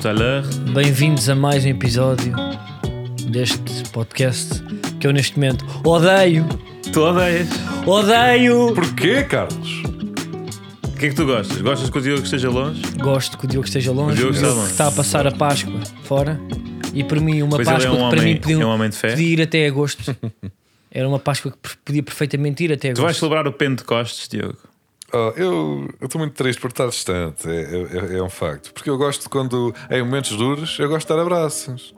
tout à l'heure. Bem-vindos a mais um episódio deste podcast que eu neste momento odeio, Tu odeias. odeio. Porquê, Carlos? O que é que tu gostas? Gostas que o Diogo esteja longe? Gosto que o Diogo esteja longe, O Diogo está longe. está a passar a Páscoa fora e para mim uma Pois ele é Páscoa um que para homem- mim podia, é um homem de fé. podia ir até agosto. Era uma Páscoa que per- podia perfeitamente ir até Tu vais celebrar o Pentecostes, Diogo? Oh, eu estou muito triste por estar distante, é, é- é um facto. Porque eu gosto quando, em momentos duros, eu gosto de dar abraços.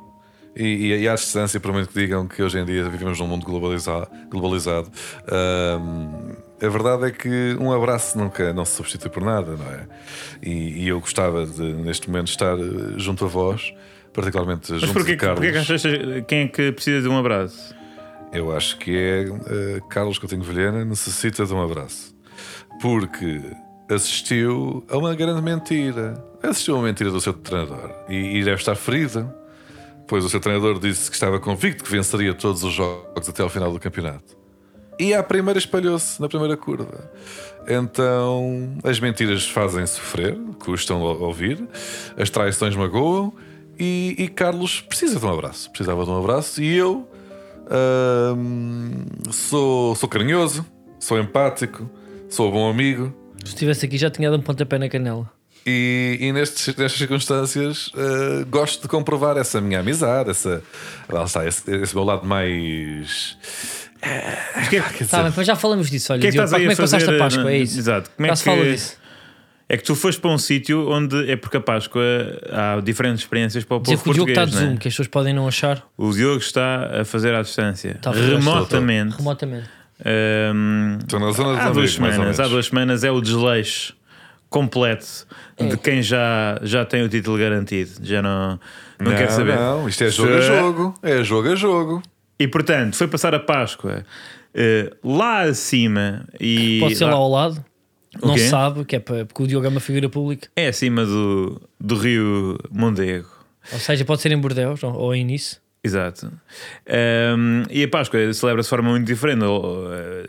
E, e, e à distância, por muito que digam que hoje em dia vivemos num mundo globaliza- globalizado, hum, a verdade é que um abraço nunca não se substitui por nada, não é? E, e eu gostava de, neste momento, estar eh, junto a vós, particularmente Mas junto porquê, de Carlos. porquê que achas quem é que precisa de um abraço? Eu acho que é eh, Carlos Coutinho Vilhena necessita de um abraço. Porque assistiu a uma grande mentira. Assistiu a uma mentira do seu treinador. E, e deve estar ferido. Pois o seu treinador disse que estava convicto que venceria todos os jogos até ao final do campeonato. E à primeira espalhou-se na primeira curva. Então as mentiras fazem sofrer, custam a ouvir, as traições magoam. E, e Carlos precisa de um abraço. Precisava de um abraço. E eu Ahm, sou, sou carinhoso, sou empático, sou bom amigo Se estivesse aqui já tinha dado um pontapé na canela. e, e nestes, nestas circunstâncias ah, gosto de comprovar essa minha amizade, essa, lá está, esse, esse meu lado mais. Mas que é, Quer Tá, dizer, mas já falamos disso, olha, que é que Diogo, pá, como é que passaste a Páscoa? É isso. Exato. Como é Já que se fala disso. É que tu foste para um sítio onde é porque a Páscoa há diferentes experiências para o Dizer povo que o Diogo está de zoom, é? que as pessoas podem não achar O Diogo está a fazer à distância, à remotamente. remotamente. Ahm, Estou na zona dos há duas semanas, há duas semanas é o desleixo completo É. de quem já, já tem o título garantido. Já não, não, quer saber. Não, isto é jogo a jogo. É jogo a jogo. E portanto, foi passar a Páscoa eh, lá acima e Pode ser lá ao lado. O Não quê? se sabe, que é para, porque o Diogo é uma figura pública. é acima do, do rio Mondego. Ou seja, pode ser em Bordeus ou, ou em Nice. Exato. Ehm, e a Páscoa celebra-se de forma muito diferente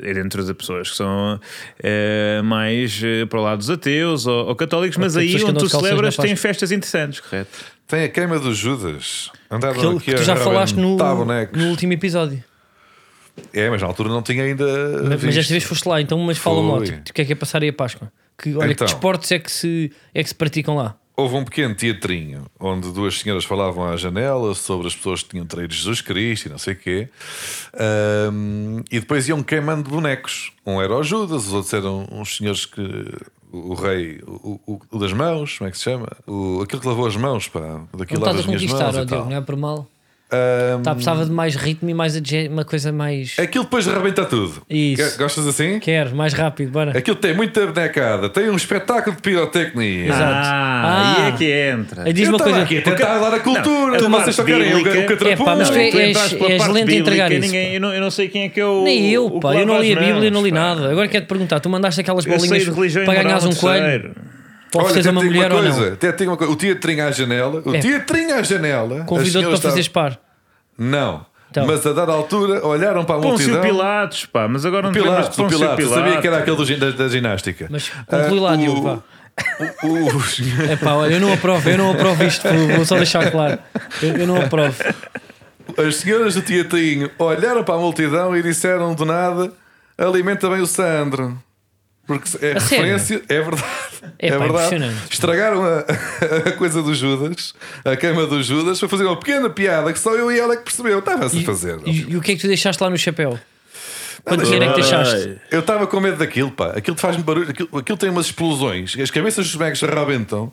eh, dentro das pessoas que são eh, mais eh, para o lado dos ateus ou, ou católicos, mas aí onde tu celebras tem festas interessantes, correto? Tem a queima dos Judas. Andaram Aquilo aqui que tu a já falaste no, no último episódio. É, mas na altura não tinha ainda. Mas, mas esta vez foste lá, então, mas fala-me Foi. tipo, o que é que é passar aí a Páscoa? Que, olha, Então. que desportos é que, se, é que se praticam lá? Houve um pequeno teatrinho onde duas senhoras falavam à janela sobre as pessoas que tinham traído Jesus Cristo e não sei o quê. Ahm, e depois iam queimando bonecos. Um era o Judas, os outros eram uns senhores que. O, rei, o, o- o das mãos, como é que se chama? O, aquele que lavou as mãos, pá. Daquilo lá estás a das minhas mãos e tal. não é por mal. Ahm, Tá, precisava de mais ritmo e mais uma coisa mais. Aquilo depois rebenta tudo. Isso. Gostas assim? Quero, mais rápido, bora. Aquilo tem muita bonecada, tem um espetáculo de pirotecnia. Exato. Ah, Ah. aí é que entra. Aí diz Eu uma coisa. aqui a tentar dar a cultura, Não, a vocês só querem o, bíblica- o catrapulo. É, mas tu é- és- lento a entregar isso, ninguém- eu, não, eu não sei quem é que é o. Nem eu, pá, eu não li a Bíblia, eu não li nada. Agora quero-te perguntar: tu mandaste aquelas Eu bolinhas e para ganhares um coelho? Pode Olha, ser uma mulher uma ou coisa, não? até te digo uma coisa. O teatrinho à janela, o É. teatrinho à janela. Convidou-te para senhoras fazeres estavam- par. Não. Então. Mas a dada altura olharam para a Pôncio multidão. Pilatos, pá, mas agora não lembras Pilatos, o Pôncio Pilatos. Eu Pilatos. sabia que era aquele do da, da ginástica. Mas conclui lá, Ah, Diogo, o- o- os- É pá, olha, eu não aprovo, eu não aprovo isto, vou- vou só deixar claro. Eu, eu não aprovo. As senhoras do teatrinho olharam para a multidão e disseram do nada: alimenta bem o Sandro. Porque é A sério? referência, é verdade. É É, pá, verdade. impressionante. Estragaram a, a coisa do Judas, a queima do Judas, para fazer uma pequena piada que só eu e ela é que percebeu. Estava-se a fazer. e- e o que é que tu deixaste lá no chapéu? Quanto dinheiro é que deixaste? Eu estava com medo daquilo, pá. Aquilo faz-me barulho. Aquilo, aquilo tem umas explosões. As cabeças dos bonecos arrebentam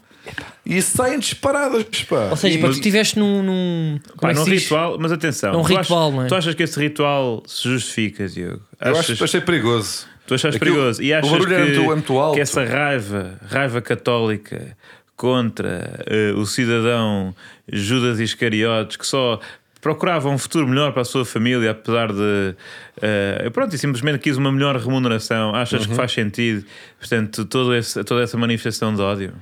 e saem disparadas, pá. Ou seja, E- para tu estiveste num. num Pá, é que num ritual, mas atenção. É um tu ritual, achas, não é? Tu achas que esse ritual se justifica, Diogo? eu Achas, acho, achei perigoso. Tu achas Aquilo- perigoso? E achas que, é muito, é que essa raiva, raiva católica contra eh, o cidadão Judas Iscariotes que só procurava um futuro melhor para a sua família, apesar de. eh, pronto, e simplesmente quis uma melhor remuneração. Achas Uhum. que faz sentido, portanto, todo esse, toda essa manifestação de ódio?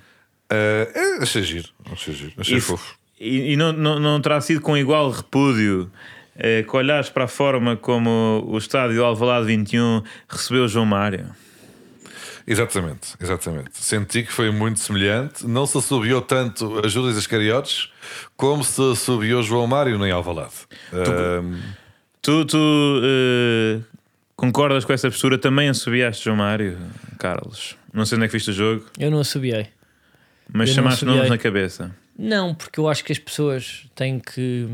Ah, é, achei giro. Achei giro. Achei E, fofo. e, e não, não, não terá sido com igual repúdio eh, que olhares para a forma como o estádio Alvalade 21 recebeu João Mário? Exatamente, exatamente. Senti que foi muito semelhante. Não se assobiou tanto a Judas Iscariotes como se assobiou João Mário nem Alvalade. Ahm, Tu, tu eh, concordas com essa postura? Também assobiaste João Mário, Carlos? Não sei onde é que viste o jogo, Eu não assobiei. mas Eu chamaste nomes na cabeça. Não, porque eu acho que as pessoas têm que.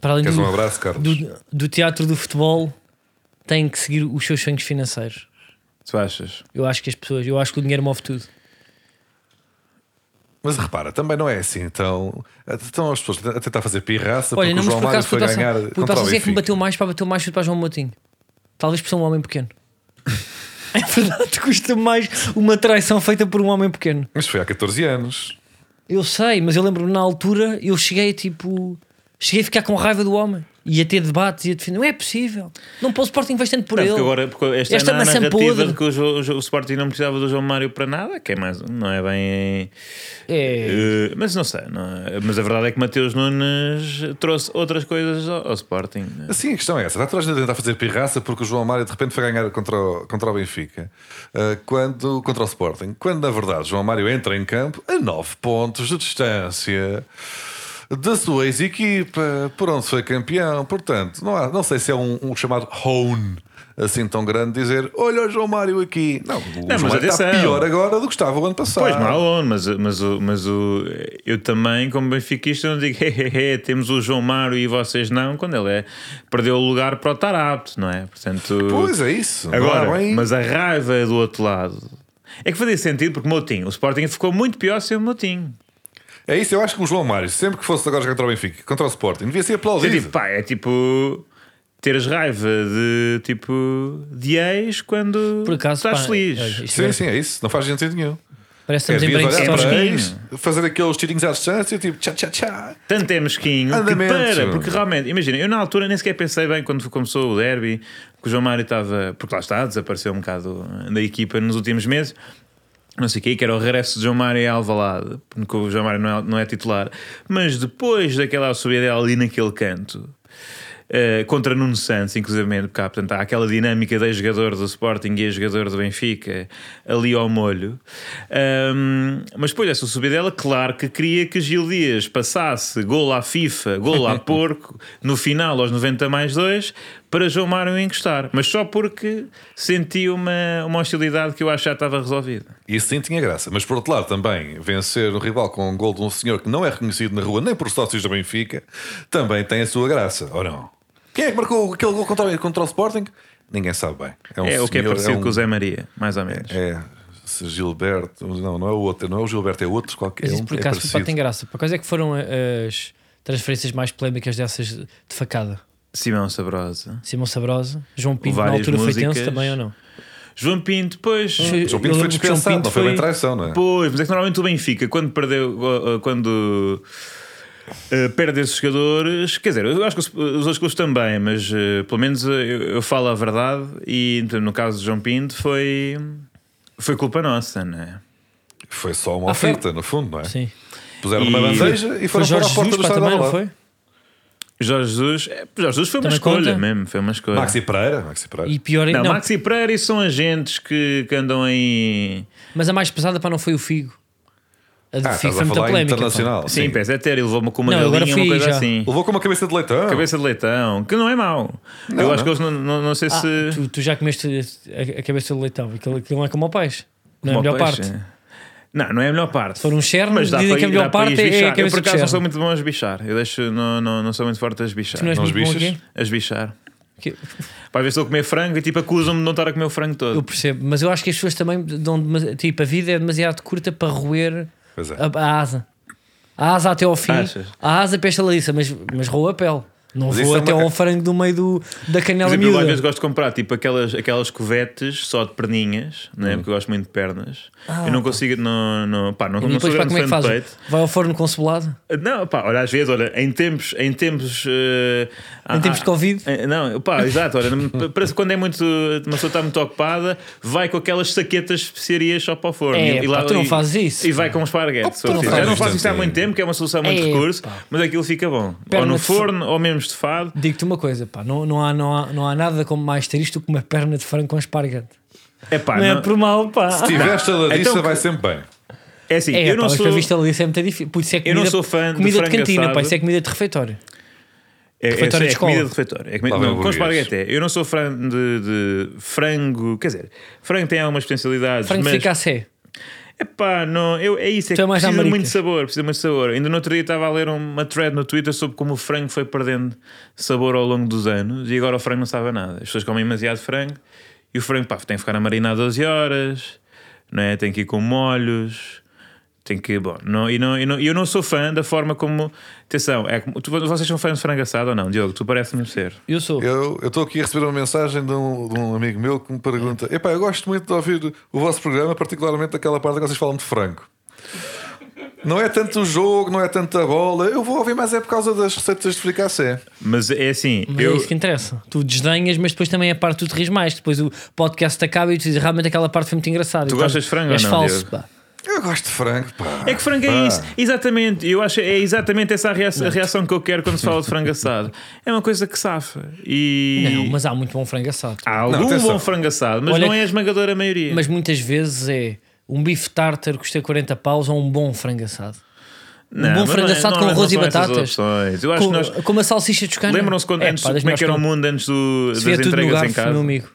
Para além queres do, um abraço, Carlos? do, do teatro do futebol, têm que seguir os seus sonhos financeiros. Tu achas? Eu acho que as pessoas, eu acho que o dinheiro move tudo. Mas repara, também não é assim. Então, estão as pessoas a tentar fazer pirraça Olha, porque o João por Mário acaso foi ganhar. Fui contra o quem é que me bateu mais para bateu mais para João Moutinho. Talvez por ser um homem pequeno. É verdade, custa mais uma traição feita por um homem pequeno. Mas foi há 14 anos. Eu sei, mas eu lembro-me na altura, eu cheguei tipo. Cheguei a ficar com raiva do homem. Ia ter debates, ia defender. Não é possível. Não para o Sporting bastante por Não, ele. porque agora porque esta, Esta é maçã narrativa podre. de que o, o o Sporting não precisava do João Mário para nada, que é mais, não é bem. É. eh, mas não sei, não é- mas a verdade é que Mateus Nunes trouxe outras coisas ao, ao Sporting. né? Assim, a questão é essa. Está toda a gente a tentar fazer pirraça porque o João Mário de repente foi ganhar contra o, contra o Benfica, ah, quando, contra o Sporting, quando na verdade João Mário entra em campo a 9 pontos de distância da sua ex-equipa, por onde foi campeão. Portanto, não, há, não sei se é um, um chamado hone assim tão grande dizer: Olha o João Mário aqui. Não, o João mas Mário está pior agora do que estava o ano passado. Pois, não há onde, mas, mas, o- mas o, eu também, como benfiquista, não digo "Hehehe, temos o João Mário e vocês não, quando ele é, perdeu o lugar para o estar apto, não é? Portanto, Pois é isso. Não agora, bem- mas a raiva do outro lado é que fazia sentido porque Moutinho, o Sporting ficou muito pior sem o Moutinho. É isso, eu acho que o João Mário, sempre que fosse agora jogar contra o Benfica, contra o Sporting, devia ser É aplaudido. tipo, pá, é tipo teres raiva de tipo de ex quando Por acaso, estás pá, feliz. isto Sim, é- sim, é isso. Não faz sentido nenhum. Parece que É, estamos em devias olhar brainstorm. para é ex, fazer aqueles tirinhos à distância, tipo tchá tchá tchá. Tanto é mesquinho que para, porque realmente, imagina, eu na altura nem sequer pensei bem quando começou o derby que o João Mário estava, porque lá está, desapareceu um bocado da equipa nos últimos meses. Não sei o que, que era o regresso de João Mário a Alvalade, porque o João Mário não é, não é titular, mas depois daquela subida ali naquele canto, eh, contra Nuno Santos, inclusive, porque há, portanto, há aquela dinâmica de jogador do Sporting e jogador do Benfica ali ao molho. Ahm, mas depois dessa subidela, claro que queria que Gil Dias passasse gol à FIFA, gol à porco, no final aos 90 mais 2, para João Mário encostar. Mas só porque senti uma, uma hostilidade que eu acho que já estava resolvida. Isso sim tinha graça. Mas por outro lado, também vencer o rival com um gol de um senhor que não é reconhecido na rua nem por sócios do Benfica também tem a sua graça, ou não? Quem é que marcou aquele gol contra, o- contra o Sporting? Ninguém sabe bem. um é o que é senhor- parecido um- com o Zé Maria, mais ou menos. É, se Gilberto, não, não é o outro, não é o Gilberto, é outro qualquer. Mas é isso um- por é acaso parecido. tem graça. Por causa é que foram eh, as transferências mais polémicas dessas de facada? Simão Sabrosa. Simão Sabrosa, João Pinto na Várias altura foi tenso músicas. também ou não? João Pinto, pois. João Pinto foi dispensado, Pinto não foi bem traição, não é? Pois, mas é que normalmente o Benfica, quando perdeu, quando uh, perde esses jogadores, quer dizer, eu acho que os, os outros clubes também, mas uh, pelo menos uh, eu, eu falo a verdade e portanto, no caso de João Pinto foi, foi culpa nossa, não é? Foi só uma Ah, foi- oferta, no fundo, não é? Sim. Puseram E- bandeja e Foi foram para Jorge a porta Jesus do pá, estádio também, não foi? Jorge Jesus, é, Jorge Jesus foi uma Também escolha conta? mesmo, foi uma escolha. Maxi Pereira, Maxi Pereira. E pior ainda. não, Não, Maxi Pereira e são agentes que, que andam aí. Mas a mais pesada para não foi o Figo. A de Ah, Figo estás foi a muita falar polémica. internacional. Sim, pés é ter, ele levou-me com uma Não, agora galinha, uma fui coisa já. assim. Levou com uma cabeça de leitão. Cabeça de leitão, que não é mau. Não, eu acho não. que eles não, não, não sei Ah, se. tu, tu já comeste a, a cabeça do leitão. Aquilo, aquilo não é como ao peixe. Não é a melhor peixe, parte. É. Não, não é a melhor parte. Se for um cherno, Mas dizem que a ir- melhor parte é a esbichar. Eu cabeça por acaso não sou muito bom a esbichar. Eu deixo, não, não, não sou muito forte a esbichar. Tu não és Não muito bom esbichas? aqui? A esbichar. Que- Para ver se estou a comer frango e tipo acusam-me de não estar a comer o frango todo. Eu percebo, mas eu acho que as pessoas também dão tipo, a vida é demasiado curta para roer é. a, a asa. A asa até ao fim. Achas? A asa pesta lariça, mas, mas roa a pele. Não Mas vou é até uma- ao frango do meio do, da Por canela exemplo, eu às miúda. vezes gosto de comprar tipo aquelas, aquelas covetes só de perninhas, Hum. né? porque eu gosto muito de pernas. Ah, eu não consigo, não, não, pá, não, E não sou depois grande como é de peito. Vai ao forno com cebolada? Não, pá, olha, às vezes, olha, em tempos, em tempos, há- Em tempos de há- Covid? eh, Não, pá, exato, olha, parece que quando é muito, uma pessoa está muito ocupada, vai com aquelas saquetas de especiarias só para o forno. É, e, pá, tu não e- fazes isso, E vai com esparguete. Oh, não Já não faço isso há muito tempo, que é uma solução muito É, recurso, pá. mas aquilo fica bom. Ou no de forno, ou mesmo estufado. Digo-te uma coisa, pá, não, não, há, não, há, não há nada como mais ter isto do que uma perna de frango com esparguete. É pá, não é não- por mal, pá. Se tiver estaladiça, Então- vai sempre bem. é assim, É, eu pá, não mas sou. isso é muito difícil. Por isso é Eu comida, não sou fã de comida de, frango cantina, assado. pá, isso é comida de refeitório. É, é, Refeitório é de escola. comida de refeitório. É comida, não, com esparguete. Eu não sou fã de, de frango. Quer dizer, frango tem algumas potencialidades. Frango mas, fricassé. Epá, não, eu, é isso, é é que mais precisa de Américas. muito sabor, precisa de muito sabor. Ainda no outro dia estava a ler uma thread no Twitter sobre como o frango foi perdendo sabor ao longo dos anos e agora o frango não sabe nada. As pessoas comem demasiado frango e o frango pá, tem que ficar a marinar 12 horas, não é? tem que ir com molhos, tem que. Bom, não, e não, e não, eu não sou fã da forma como. Atenção, é, tu- vocês são fãs de frango assado ou não, Diogo? Tu parece-me ser. Eu sou. Eu eu estou aqui a receber uma mensagem de um, de um amigo meu que me pergunta: Epá, eu gosto muito de ouvir o vosso programa, particularmente aquela parte em que vocês falam de frango. Não é tanto o jogo, não é tanto a bola. Eu vou ouvir, mas é por causa das receitas de fricassé. Mas é assim, Mas é eu, isso que interessa. Tu desdenhas, mas depois também a parte tu te rires mais. Depois o podcast acaba e tu dizes realmente aquela parte foi muito engraçada. Tu E gostas de frango És ou não, falso, Diogo? pá. Eu gosto de frango, pá. É que frango é Pá. isso, exatamente. Eu acho que é exatamente essa a reação, a reação que eu quero quando se fala de frango assado. É uma coisa que safa. E Não, mas há muito bom frango assado. há algum atenção. bom frango assado, mas Olha não é a esmagadora maioria. Mas muitas vezes é um bife tartar que custa 40 paus ou um bom frango assado. Não, um bom mas frango não é- assado com arroz e não batatas. Eu acho Com, que nós. com uma salsicha. Lembram-se quando, É, antes, pá, como é que era o mundo antes do, das tudo no entregas em casa? meu amigo.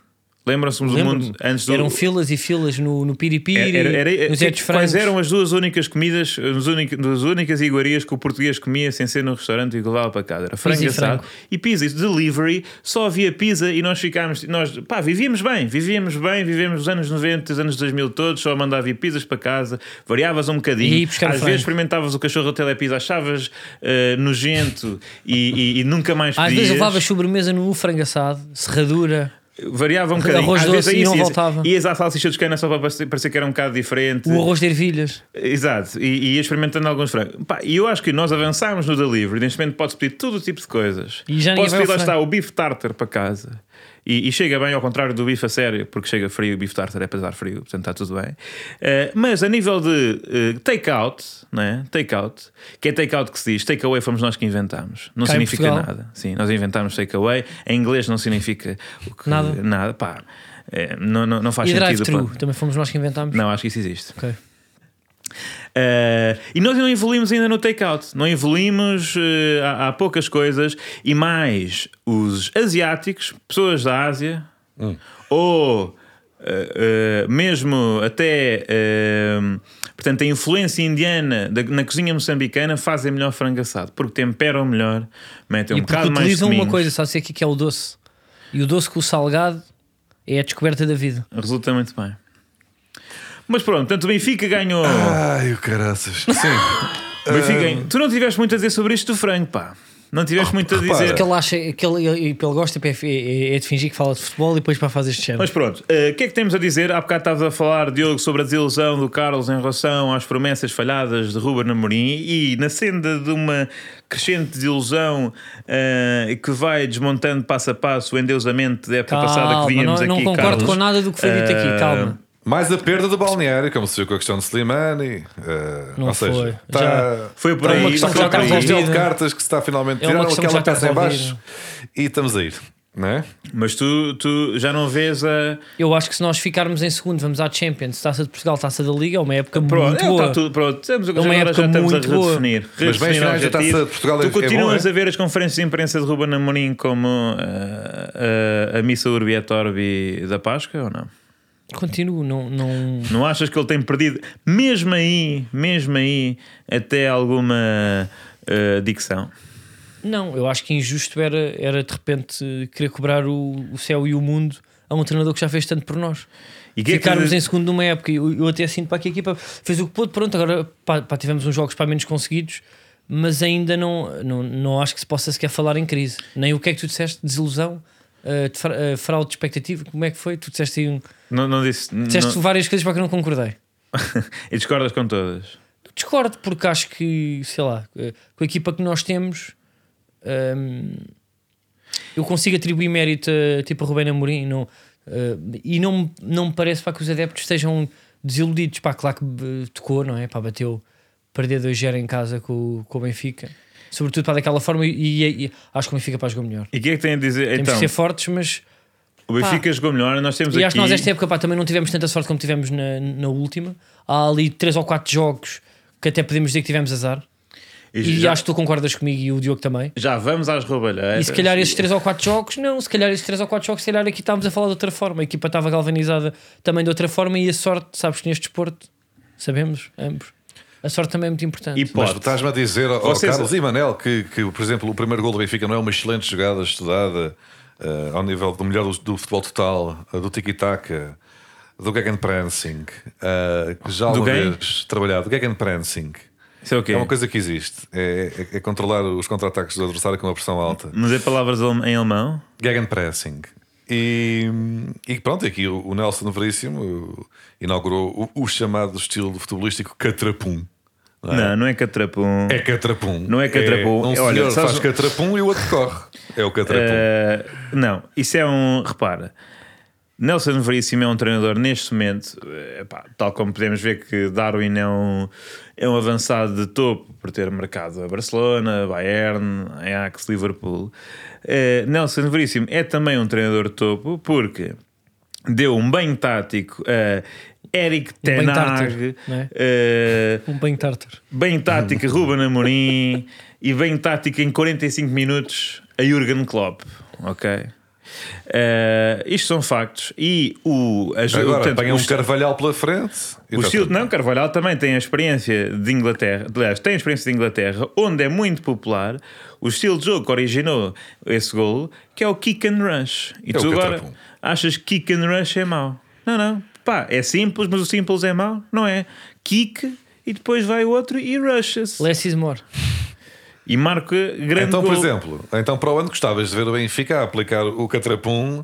Lembram-se do mundo antes do. Eram filas e filas no, no piripiri, Era- era- nos que- etes frangos. quais eram as duas únicas comidas, as únicas, as únicas iguarias que o português comia sem ser no restaurante e que levava para casa? Era frango e assado e pizza. E delivery, só havia pizza e nós ficámos, nós, pá, vivíamos bem, vivíamos bem, vivemos os anos 90, os anos 2000 todos, só mandava ir pizzas para casa, variavas um bocadinho. Às frango. vezes experimentavas o cachorro da telepizza, achavas eh, nojento e, e- e nunca mais Às pedias. vezes levavas sobremesa no frango assado, serradura. Variava um bocadinho. Arroz Às doce vezes e não voltava. Ias à salsicha de cana só para parecer parecer que era um bocado diferente. O arroz de ervilhas. Exato, e, e ia experimentando alguns frangos. Pá, e eu acho que nós avançámos no delivery. Neste momento podes pedir todo o tipo de coisas. E já Podes pedir, lá está, o bife tartar para casa. E, e chega bem ao contrário do bife a sério, porque chega frio, o bife tartar é dar frio, portanto está tudo bem. Eh, mas a nível de eh, take-out, não é? Take-out, que é take-out que se diz, take-away fomos nós que inventámos. Não Cá significa nada. Sim, nós inventámos take-away. Em inglês não significa que- Nada. Nada, pá. Eh, não, não, não faz E sentido. drive-thru. pá. Também fomos nós que inventámos. Não, acho que isso existe. Ok. Uh, e nós não evoluímos ainda no take-out. Não evoluímos, uh, há, há poucas coisas. E mais, os asiáticos, pessoas da Ásia, ou uh, uh, mesmo até uh, portanto, a influência indiana da- na cozinha moçambicana fazem melhor frango assado, porque temperam melhor, metem um e porque bocado mais utilizam uma coisa, sabe-se aqui que é o doce. E o doce com o salgado é a descoberta da vida. Resulta muito bem. Mas pronto, portanto, o Benfica ganhou. Ai, o caraças. Sim. Benfica ganhou. Tu não tiveste muito a dizer sobre isto do frango, pá. Não tiveste muito a Oh, repara. dizer. Porque ele acha que ele, ele, ele gosta é, de fingir que fala de futebol e depois para fazer este género. Mas pronto, eh, o que é que temos a dizer? Há bocado estavas a falar, Diogo, sobre a desilusão do Carlos em relação às promessas falhadas de Ruben Amorim e na senda de uma crescente desilusão eh, que vai desmontando passo a passo o endeusamento da época passada que Calma, víamos não, aqui, não concordo Carlos. com nada do que foi dito Eh, aqui, calma. Mais a perda do balneário, como se viu com a questão de Slimani. eh, Não ou foi. seja, Já- Foi por está aí, uma questão por já está de cartas que se está finalmente É uma que aquela está peça em baixo e estamos a ir, não é? Mas tu, tu já não vês a. Eu acho que se nós ficarmos em segundo, vamos à Champions, Taça de Portugal, Taça da Liga, é uma época Pronto, muito é, boa. está tudo pronto. Estamos, uma agora época já estamos a muito boa. redefinir. Mas bem, redefinir finais da Taça de Portugal é- Tu é continuas bom, é? a ver as conferências de imprensa de Ruben Amorim como eh, a, a missa Urbi et Orbi da Páscoa ou não? Continuo, não, não. Não achas que ele tem perdido, mesmo aí, mesmo aí, até alguma eh, dicção? Não, eu acho que injusto era, era de repente querer cobrar o, o céu e o mundo a um treinador que já fez tanto por nós. E que é que- Ficarmos em segundo numa época, eu, eu até sinto para que a equipa fez o que pôde, pronto, agora pá, pá, tivemos uns jogos para menos conseguidos, mas ainda não, não, não acho que se possa sequer falar em crise. Nem o que é que tu disseste, desilusão, eh, de fra- eh, fraude de expectativa, como é que foi? Tu disseste, aí um, Não, não disse. disseste não- várias coisas para que eu não concordei. e discordas com todas. Discordo, porque acho que, sei lá, eh, com a equipa que nós temos, hum, eu consigo atribuir mérito a, tipo a Rubén Amorim não, eh, e não, não me parece para que os adeptos estejam desiludidos. Pá, claro que tocou, não é? Pá, bateu perder 2-0 em casa com, com o Benfica, sobretudo para daquela forma. E, e- e acho que o Benfica pá, jogou melhor. E o que é que tem a dizer? Temos Então, que ser fortes, mas O Benfica jogou melhor, nós temos E aqui. acho que nós esta época pá, também não tivemos tanta sorte como tivemos na, na última. Há ali três ou quatro jogos que até podemos dizer que tivemos azar. E já, acho que tu concordas comigo e o Diogo também. já vamos às roubalheiras. E se calhar esses três ou quatro jogos, não, se calhar esses três ou quatro jogos, se calhar aqui estávamos a falar de outra forma. A equipa estava galvanizada também de outra forma e a sorte, sabes que neste desporto, sabemos, ambos, a sorte também é muito importante. E Mas pode. estás-me a dizer, ao Vocês- Carlos e Manel, que, que, por exemplo, o primeiro gol do Benfica não é uma excelente jogada estudada eh, ao nível do melhor do, do futebol total, eh, do tiki-taka, do Gegenpressing, uh, que já Do uma quem? vez trabalhado, Gegenpressing. Isso é o quê? É uma coisa que existe. É, é- é controlar os contra-ataques do adversário com uma pressão alta. Mas é palavras em alemão? Gegenpressing. E, e pronto, aqui o, o Nelson Veríssimo uh, inaugurou o, o chamado estilo futebolístico catrapum. Não é? Não, não é catrapum. É catrapum. Não é catrapum. um É, olha, senhor sabes- faz catrapum e o outro corre. É o catrapum. Uh, não, isso é um. Repara, Nelson Veríssimo é um treinador neste momento, eh, epá, tal como podemos ver que Darwin é um, é um avançado de topo por ter marcado a Barcelona, Bayern, Ajax, Liverpool. Eh, Nelson Veríssimo é também um treinador de topo porque deu um banho tático a Eric banho Ten tártar, Hag, não é? eh, Um bem bem tática Ruben Amorim e bem tática em 45 minutos a Jurgen Klopp, ok? Eh, isto são factos e o, a, Agora, portanto, apanha o um Carvalhal pela frente. o tá estilo, tudo. não, Carvalhal também tem a experiência de Inglaterra, aliás, tem a experiência de Inglaterra, onde é muito popular o estilo de jogo que originou esse gol, que é o kick and rush. E É tu agora catrapum. achas que kick and rush é mau? Não, não, pá, é simples, mas o simples é mau? Não é. Kick e depois vai o outro e rushes. Less is more. E marca grande Então, gol. por exemplo, então para o ano gostavas de ver o Benfica a aplicar o catrapum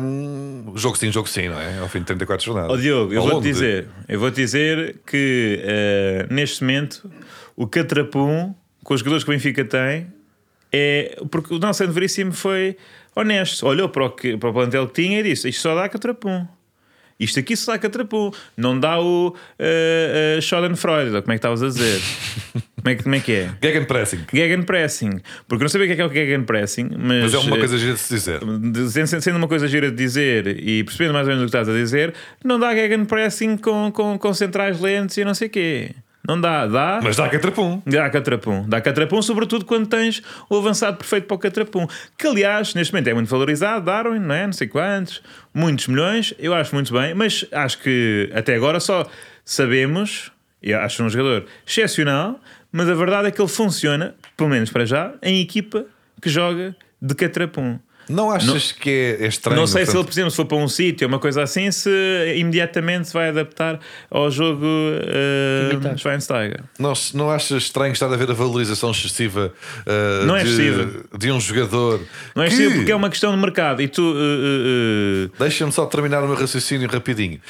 hum, jogo sim, jogo sim, não é? Ao fim de 34 jornadas. Ó Diogo, eu vou-te de- dizer, eu vou dizer que eh, neste momento o Catrapum, com os jogadores que o Benfica tem, é porque o Nelson Veríssimo foi honesto, olhou para o, que, para o plantel que tinha e disse: Isto só dá Catrapum. Isto aqui só dá Catrapum, não dá o uh, Schadenfreude, ou como é que estavas a dizer? como, é, que- como é que é? Gegenpressing. Gegenpressing, porque eu não sabia o que é, que é o Gegenpressing, mas, Mas é uma eh, coisa gira de se dizer. sendo uma coisa gira de dizer e percebendo mais ou menos o que estás a dizer, não dá gegenpressing com, com, com centrais lentes e não sei o quê. Não dá, dá. Mas dá catrapum. Dá catrapum. Dá catrapum, sobretudo quando tens o avançado perfeito para o catrapum. Que, aliás, neste momento é muito valorizado. Darwin, não é? Não sei quantos. Muitos milhões. Eu acho muito bem. Mas acho que até agora só sabemos. E acho um jogador excepcional. Mas a verdade é que ele funciona, pelo menos para já, em equipa que joga de catrapum. Não achas que é, é estranho? Não sei se ele, portanto, por exemplo, se for para um sítio, uma coisa assim, se imediatamente se vai adaptar ao jogo uh. Schweinsteiger. não, não achas estranho estar a ver a valorização excessiva uh, Não é de, excessiva. de um jogador? Não é que- possível porque é uma questão de mercado e tu. uh, uh, uh, Deixa-me só terminar o meu raciocínio rapidinho.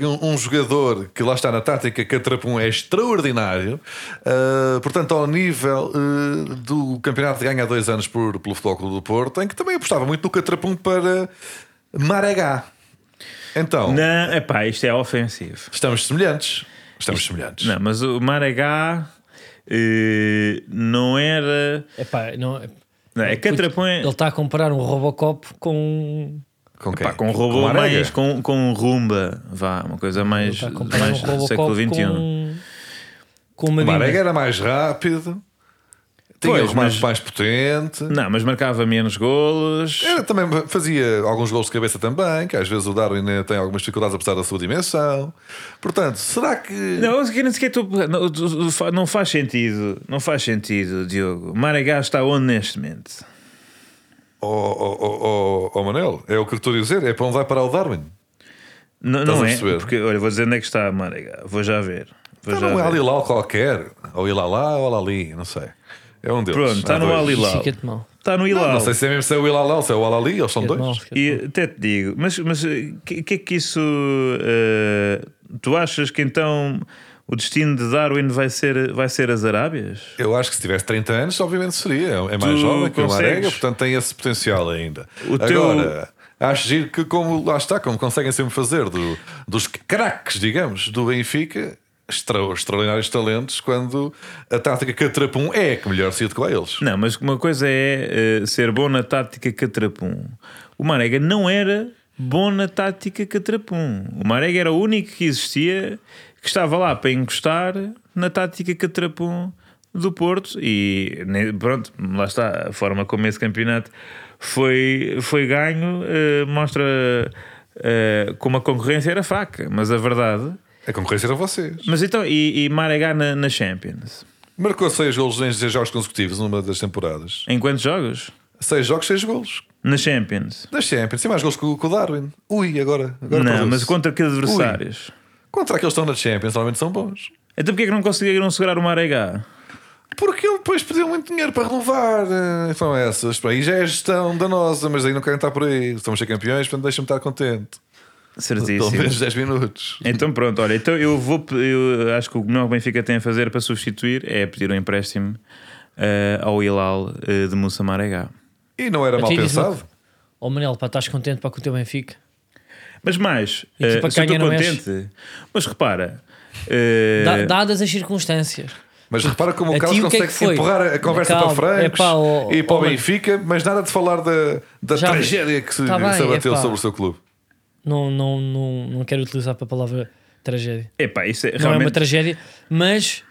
Uh, um, um jogador que lá está na tática Catrapum é extraordinário, uh, portanto, ao nível uh, do campeonato de ganha há dois anos por, pelo Futebol Clube do Porto, em que também apostava muito no Catrapum para Maragá. Então, não, epá, isto é ofensivo. estamos semelhantes. Estamos semelhantes. Não, mas o Maragá uh, não era. Epá, não, Não, é Catrapum é. ele está a comparar um Robocop com. Com quem? Pá, com um robô Marega? mais. Com, com um rumba, vá, uma coisa mais. um mais Robocop século XXI. com. Com uma O Marega era mais rápido, tinha Pois, um remate mas- mais potente. Não, mas marcava menos golos. Era, também fazia alguns gols de cabeça também, que às vezes o Darwin tem algumas dificuldades apesar da sua dimensão. Portanto, será que. Não, nem sequer não, tu- fa- não faz sentido, não faz sentido, Diogo. Maragá está onde neste momento? Oh, oh, oh, oh, oh, Manel, é o que eu estou a dizer, é para onde vai parar o Darwin. Não, não é, porque olha, vou dizer onde é que está Maragá. Vou já ver. Vou Então já não é ver. Alilau qualquer, ou Ilalá ou Alali, não sei. É um deles. Pronto, está Há no. Alilau. Fica-te mal. Está no Não, Hilal. não sei se é mesmo se é o ou se é o Alali, eles são dois. mal, E até te digo, mas mas o que, que é que isso. eh, tu achas que então o destino de Darwin vai ser, vai ser as Arábias? Eu acho que se tivesse 30 anos, obviamente seria. É mais Tu jovem que o? Marega, portanto tem esse potencial ainda. O teu- Agora, acho giro que, como lá está, como conseguem sempre fazer do- dos craques, digamos, do Benfica, extra, extraordinários talentos, quando a tática Catrapum é a que melhor se adequa a eles. Não, mas uma coisa é eh, ser bom na tática catrapum. O Marega não era bom na tática catrapum. O Marega era o único que existia que estava lá para encostar na tática catrapum do Porto e pronto, lá está a forma como esse campeonato foi, foi ganho eh, mostra eh, como a concorrência era fraca, mas a verdade A concorrência era vocês. mas então, e, e Marega na, na Champions? Marcou 6 golos em 6 jogos consecutivos numa das temporadas. Em quantos jogos? 6 jogos, 6 golos. Na Champions? Das Champions. Tem mais golos que o que o Darwin. Ui, agora. agora Não, mas contra que adversários? Contra aqueles que estão na Champions, normalmente são bons. Então porquê é que não conseguiram segurar o Marega? Porque ele depois pediu muito dinheiro para renovar. eh, São essas. E já é gestão danosa, mas aí não querem estar por aí. Estamos a ser campeões, portanto deixa-me estar contente. Pelo Certíssimo. menos 10 minutos. Então pronto, olha, então eu vou eu acho que o melhor que o Benfica tem a fazer para substituir é pedir um empréstimo eh, ao Hilal eh, de Moussa Marega. E não era mal pensado. Ó Manel, pá, estás contente para com o teu Benfica? Mas mais, se ganha, estou contente, mas repara, Da- dadas as circunstâncias. Mas repara como o ti Carlos é que consegue foi? empurrar a conversa Calma, para Francos é pá, e para o. Benfica, mas nada de falar da, da tragédia que se, Tá bem, se abateu é sobre o seu clube. Não, não, não, não quero utilizar para a palavra tragédia. epá, isso é Não é realmente uma tragédia, mas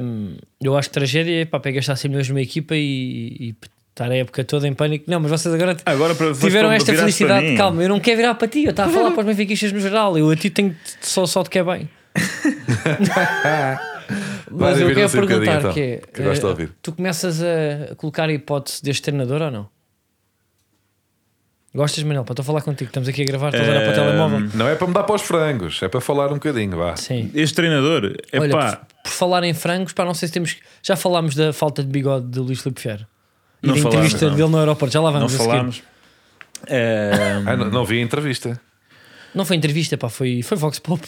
hum, eu acho que tragédia é para gastar 100 milhões numa equipa e, e estar a época toda em pânico. Não, mas vocês agora Agora para- tiveram esta felicidade. Calma, eu não quero virar para ti, eu estava a falar para os benfiquistas no geral. Eu a ti tenho só, só te quer bem. Mas eu quero um perguntar então, que é, que eu gosto de ouvir. tu começas a colocar a hipótese deste treinador ou não? Gostas, Manel? Para estou a falar contigo, estamos aqui a gravar, estás a olhar para o Ehm, telemóvel. Não é para me dar para os frangos, é para falar um bocadinho, vá. Sim. este treinador, Olha, epá, por, por falar em frangos, pá, não sei se temos. Já falámos da falta de bigode de Luís Filipe Ferro e Não da falámos, entrevista não. dele no aeroporto. Já lá não vamos. a seguir. falámos. Eh, Ah, não, não vi a entrevista. Não foi entrevista, pá, foi, foi Vox Pop.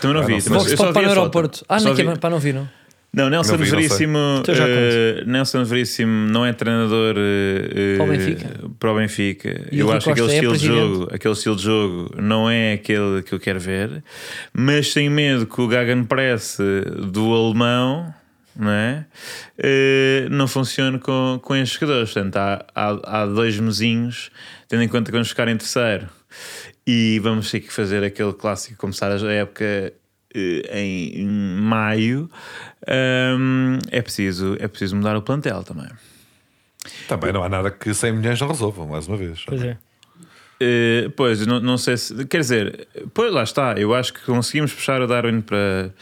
também não Ah, vi, mas Vox eu só Pop para a foto. aeroporto. Ah, Só não, que vi- é, pá, não vi, não. Não, Nelson Não vi, não. Veríssimo. Então já eh, Nelson Veríssimo não é treinador eh, Para o Benfica. para o Benfica. E eu acho que aquele é estilo, de jogo, aquele estilo de jogo não é aquele que eu quero ver, mas tenho medo que o Gagan Press do alemão não, é? Eh, não funcione com, com estes jogadores. Portanto, há, há, há dois mesinhos, tendo em conta que vamos ficar em terceiro e vamos ter que fazer aquele clássico começar a época eh, em maio hum, é, preciso, é preciso mudar o plantel também. Também não há nada que 100 milhões não resolvam, mais uma vez. Pois é. Eh, pois, não, não sei se. Quer dizer, pois lá está. Eu acho que conseguimos puxar o Darwin para,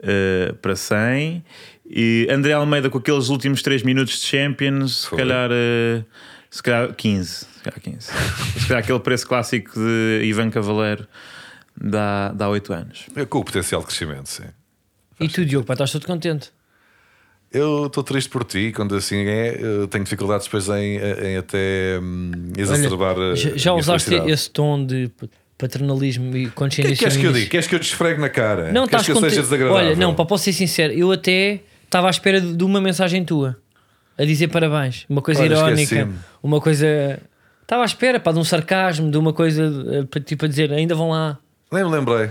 eh, para 100 e André Almeida com aqueles últimos 3 minutos de Champions, se Foi. calhar, eh, se calhar 15. Se calhar 15. se calhar aquele preço clássico de Ivan Cavaleiro dá, dá 8 anos. É Com o potencial de crescimento, sim. E tu, Diogo, pá, estás todo contente. Eu estou triste por ti, quando assim é, eu tenho dificuldades depois em, em até hum, exacerbar a- já, já usaste esse tom de paternalismo e O que é que consciência queres que eu diga? Queres que eu te esfregue na cara? Não, queres estás que eu contente. seja desagradável? Olha, não, para posso ser sincero, eu até estava à espera de de uma mensagem tua a dizer parabéns, uma coisa Olha, irónica, uma coisa. Estava à espera, pá, de um sarcasmo, de uma coisa eh, para tipo a dizer, ainda vão lá. Nem me lembrei.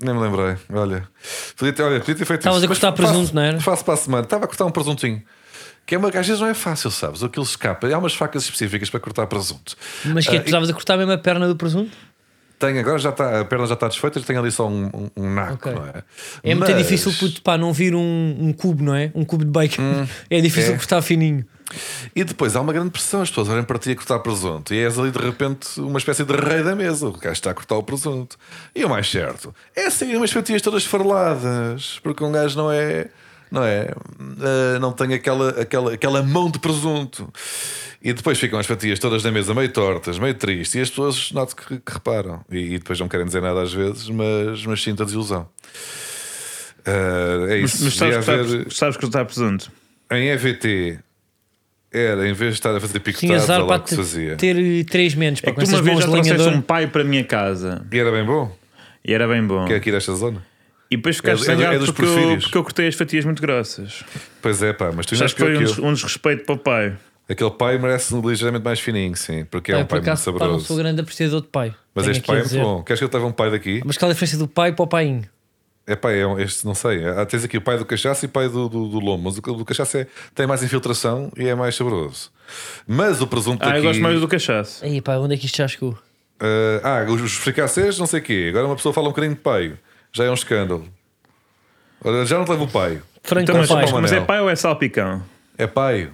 Nem me lembrei. Olha, podia ter, olha, podia ter feito Estavas a cortar Mas faço- presunto, não era? Faço para a semana. Estava a cortar um presuntinho. Que é uma, às vezes não é fácil, sabes? Aquilo escapa. Há umas facas específicas para cortar presunto. Mas que é, Ah, tu estavas a cortar mesmo a perna do presunto? Tenho, agora já está, a perna já está desfeita, tenho ali só um, um, um naco, Ok. não é? É muito Mas- difícil puto, pá, não vir um, um cubo, não é? Um cubo de bacon. é difícil é. cortar fininho. E depois há uma grande pressão, as pessoas olham para ti a cortar presunto e és ali de repente uma espécie de rei da mesa. O gajo está a cortar o presunto. E o mais certo é sair umas fatias todas farladas, porque um gajo não é. Não é? Ah, não tem aquela, aquela, aquela mão de presunto. E depois ficam as fatias todas na mesa meio tortas, meio tristes, e as pessoas notam que, que reparam. E, e depois não querem dizer nada às vezes, mas, mas sinto a desilusão. Ah, é Mas, isso. mas sabes, Devia que está, sabes está presunto. em EVT era, em vez de estar a fazer azar olha lá para o que se te- fazia. ter eh, três menos, É com que tu uma essas vez mãos já de trouxeste lenhador. um pai para a minha casa E era bem bom, e era bem bom. que é aqui desta zona. E depois ficaste É é é porque, eu, porque eu cortei as fatias muito grossas. Pois é, pá, mas tu que foi um, des- eu. um desrespeito para o pai. Aquele pai merece ligeiramente mais fininho, sim, porque é Pá, um pai muito acaso, pá, não saboroso. sou grande apreciador de pai. Mas Tenho este pai é muito bom. Queres que eu leve um pai daqui? Mas qual é a diferença do pai para o painho? É pai, é um, este, não sei. Ah, tens aqui o pai do cachaça e o pai do, do, do lombo, mas o do cachaça é- tem mais infiltração e é mais saboroso. Mas o presunto Ah, aqui. eu gosto mais do cachaço. Aí, pá, onde é que isto já chegou? Eh, ah, os, os fricassés, não sei o quê. Agora uma pessoa fala um bocadinho de paio. Já é um escândalo. Ora, já não te leva o paio. Franco Então, mas, pai. Manel. mas é pai ou é salpicão? É paio.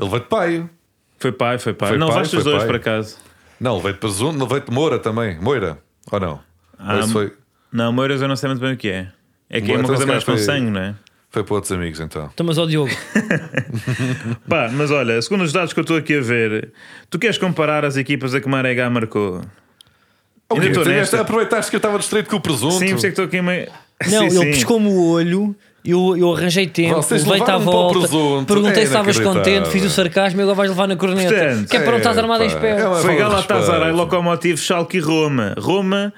Ele veio de paio. Foi pai, foi pai. Foi não, levaste os dois pai. por acaso. Não, veio de presunto, não veio de Moura também. Moira, ou não? Ah, foi, Não, Moiras eu não sei muito bem o que é. É que é Moura, uma coisa mais com foi- sangue, não é? foi para outros amigos então. Então, mas ó Diogo, Pá, mas olha, segundo os dados que eu estou aqui a ver, tu queres comparar as equipas a que Marega marcou? O Ainda nesta. Aproveitaste que eu estava distraído com o presunto. Sim, por isso é que estou aqui meio. não, sim, ele piscou-me o olho. Eu, eu arranjei tempo, Vocês levei-te à volta, presunto. perguntei É se estavas contente, fiz o sarcasmo e agora vais levar na corneta. Portanto, que é para não estás armado em espera. é Foi Galatasaray. Lokomotiv, Schalke e Roma. Roma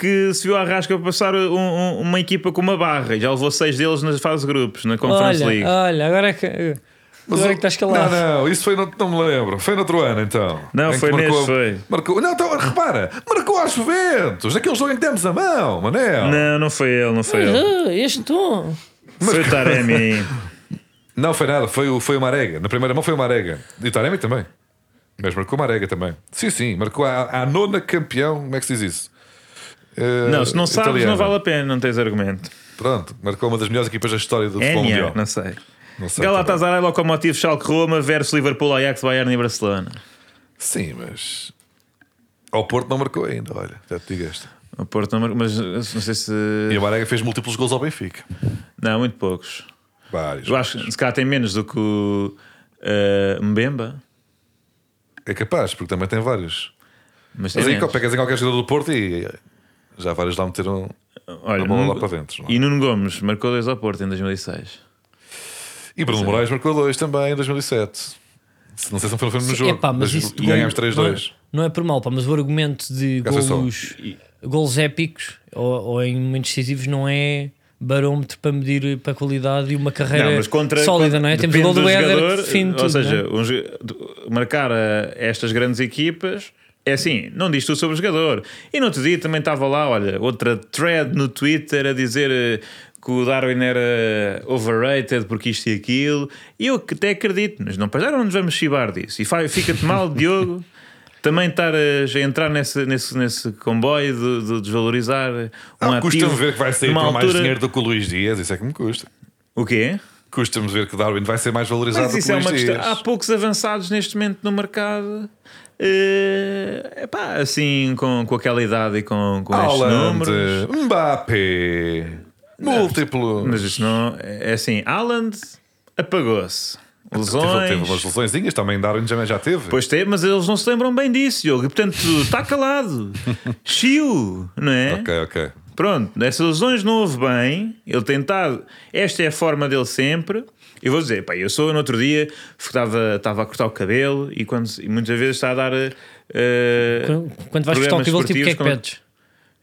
que se viu à rasca passar um- um- uma equipa com uma barra e já levou seis deles nas fases de grupos, na Conference Olha, League. olha, agora é que, Mas agora é o- que estás calado. Não, não, isso foi no, não me lembro. Foi no outro ano então. Não, foi marcou, neste, foi. Marcou, não, então, repara, marcou às Juventus, naquele jogo em que demos a mão, Manel. Não, não foi ele, não foi Mas, ele. ah, este tom. Foi o Taremi. Não foi nada, foi o, foi o Marega. Na primeira mão foi o Marega. E o Taremi também. Mas marcou o Marega também. Sim, sim, marcou a, a nona campeão. Como é que se diz isso? Eh, Não, se não sabes, italiana. não vale a pena, não tens argumento. Pronto, marcou uma das melhores equipas da história do futebol mundial. não sei. Não sei Galatasaray, Lokomotiv, Schalke, Roma versus Liverpool, Ajax, Bayern e Barcelona. Sim, mas. Ao Porto não marcou ainda, olha, já te digo esta. O Porto não, mar- mas não sei se. E o Marega fez múltiplos gols ao Benfica. Não, muito poucos. Vários. Eu acho que se calhar tem menos do que o eh, Mbemba, É capaz, porque também tem vários. mas tem Mas aí menos. pegas em qualquer jogador do Porto e já vários lá meteram Olha, a bola Nuno- lá para dentro. não é? E Nuno Gomes marcou dois ao Porto em 2006. E Bruno Moraes marcou dois também em 2007. Não sei se não foi no mesmo Sim, jogo. epá, mas mas isso- ganhámos não é- 3-2. Não é por mal, pá, mas o argumento de só. golos, golos épicos ou, ou em momentos decisivos não é barómetro para medir para a qualidade e uma carreira Não, contra, sólida, contra- não é? Temos o gol do do Éder jogador, que define Ou tudo, seja, é? um marcar a estas grandes equipas é assim, não diz tudo sobre o jogador. E no outro dia também estava lá, olha, outra thread no Twitter a dizer eh, que o Darwin era overrated porque isto e aquilo. E eu até acredito, mas não, já não nos vamos chibar disso. E fica-te mal, Diogo. Também estar a, entrar nesse, nesse, nesse comboio de, de desvalorizar um Não, ativo. custa-me ver que vai sair por mais altura- dinheiro do que o Luís Dias. Isso é que me custa. O quê? Custa-me ver que o Darwin vai ser mais valorizado Mas do que o é Luís uma Dias. questão. Há poucos avançados neste momento no mercado. É pá, assim, com, com aquela idade e com, com estes números. Mbappé, múltiplo. Mas isto não. É assim, Haaland apagou-se. Teve, Lesões. teve umas lesõezinhas, também Darwin já, já teve. Pois teve, mas eles não se lembram bem disso, Diogo. E portanto, está calado. Chiu, não é? Ok, ok. Pronto, nessas lesões não houve bem. Ele tentado. Esta é a forma dele sempre. Eu vou dizer, pá, eu sou no outro dia, estava, estava a cortar o cabelo e, quando, e muitas vezes está a dar. eh, Quando, quando vais cortar o cabelo, tipo, o que é que pedes?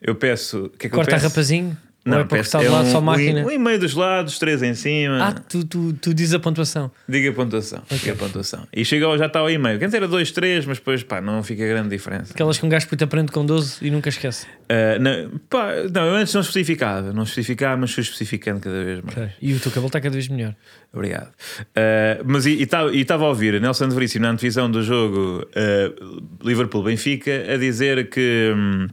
Eu peço. Que é que Corta eu peço? rapazinho? Não, é para peço- cortar de é lado um, só máquina? Um, e meio dos lados, três em cima. Ah, tu, tu, tu dizes a pontuação. Diga a pontuação. Diga a pontuação. E chegou, já está ao e-mail. Antes era 2, 3, mas depois pá, não fica grande diferença. Aquelas que um gajo puto aprende com 12 e nunca esquece. Ah, não, pá, não, eu antes não especificava, não especificava, mas fui especificando cada vez mais. E o teu cabelo está cada vez melhor. Obrigado. Uh, mas e estava a ouvir Nelson de Veríssimo na antevisão do jogo uh, Liverpool-Benfica a dizer que hum,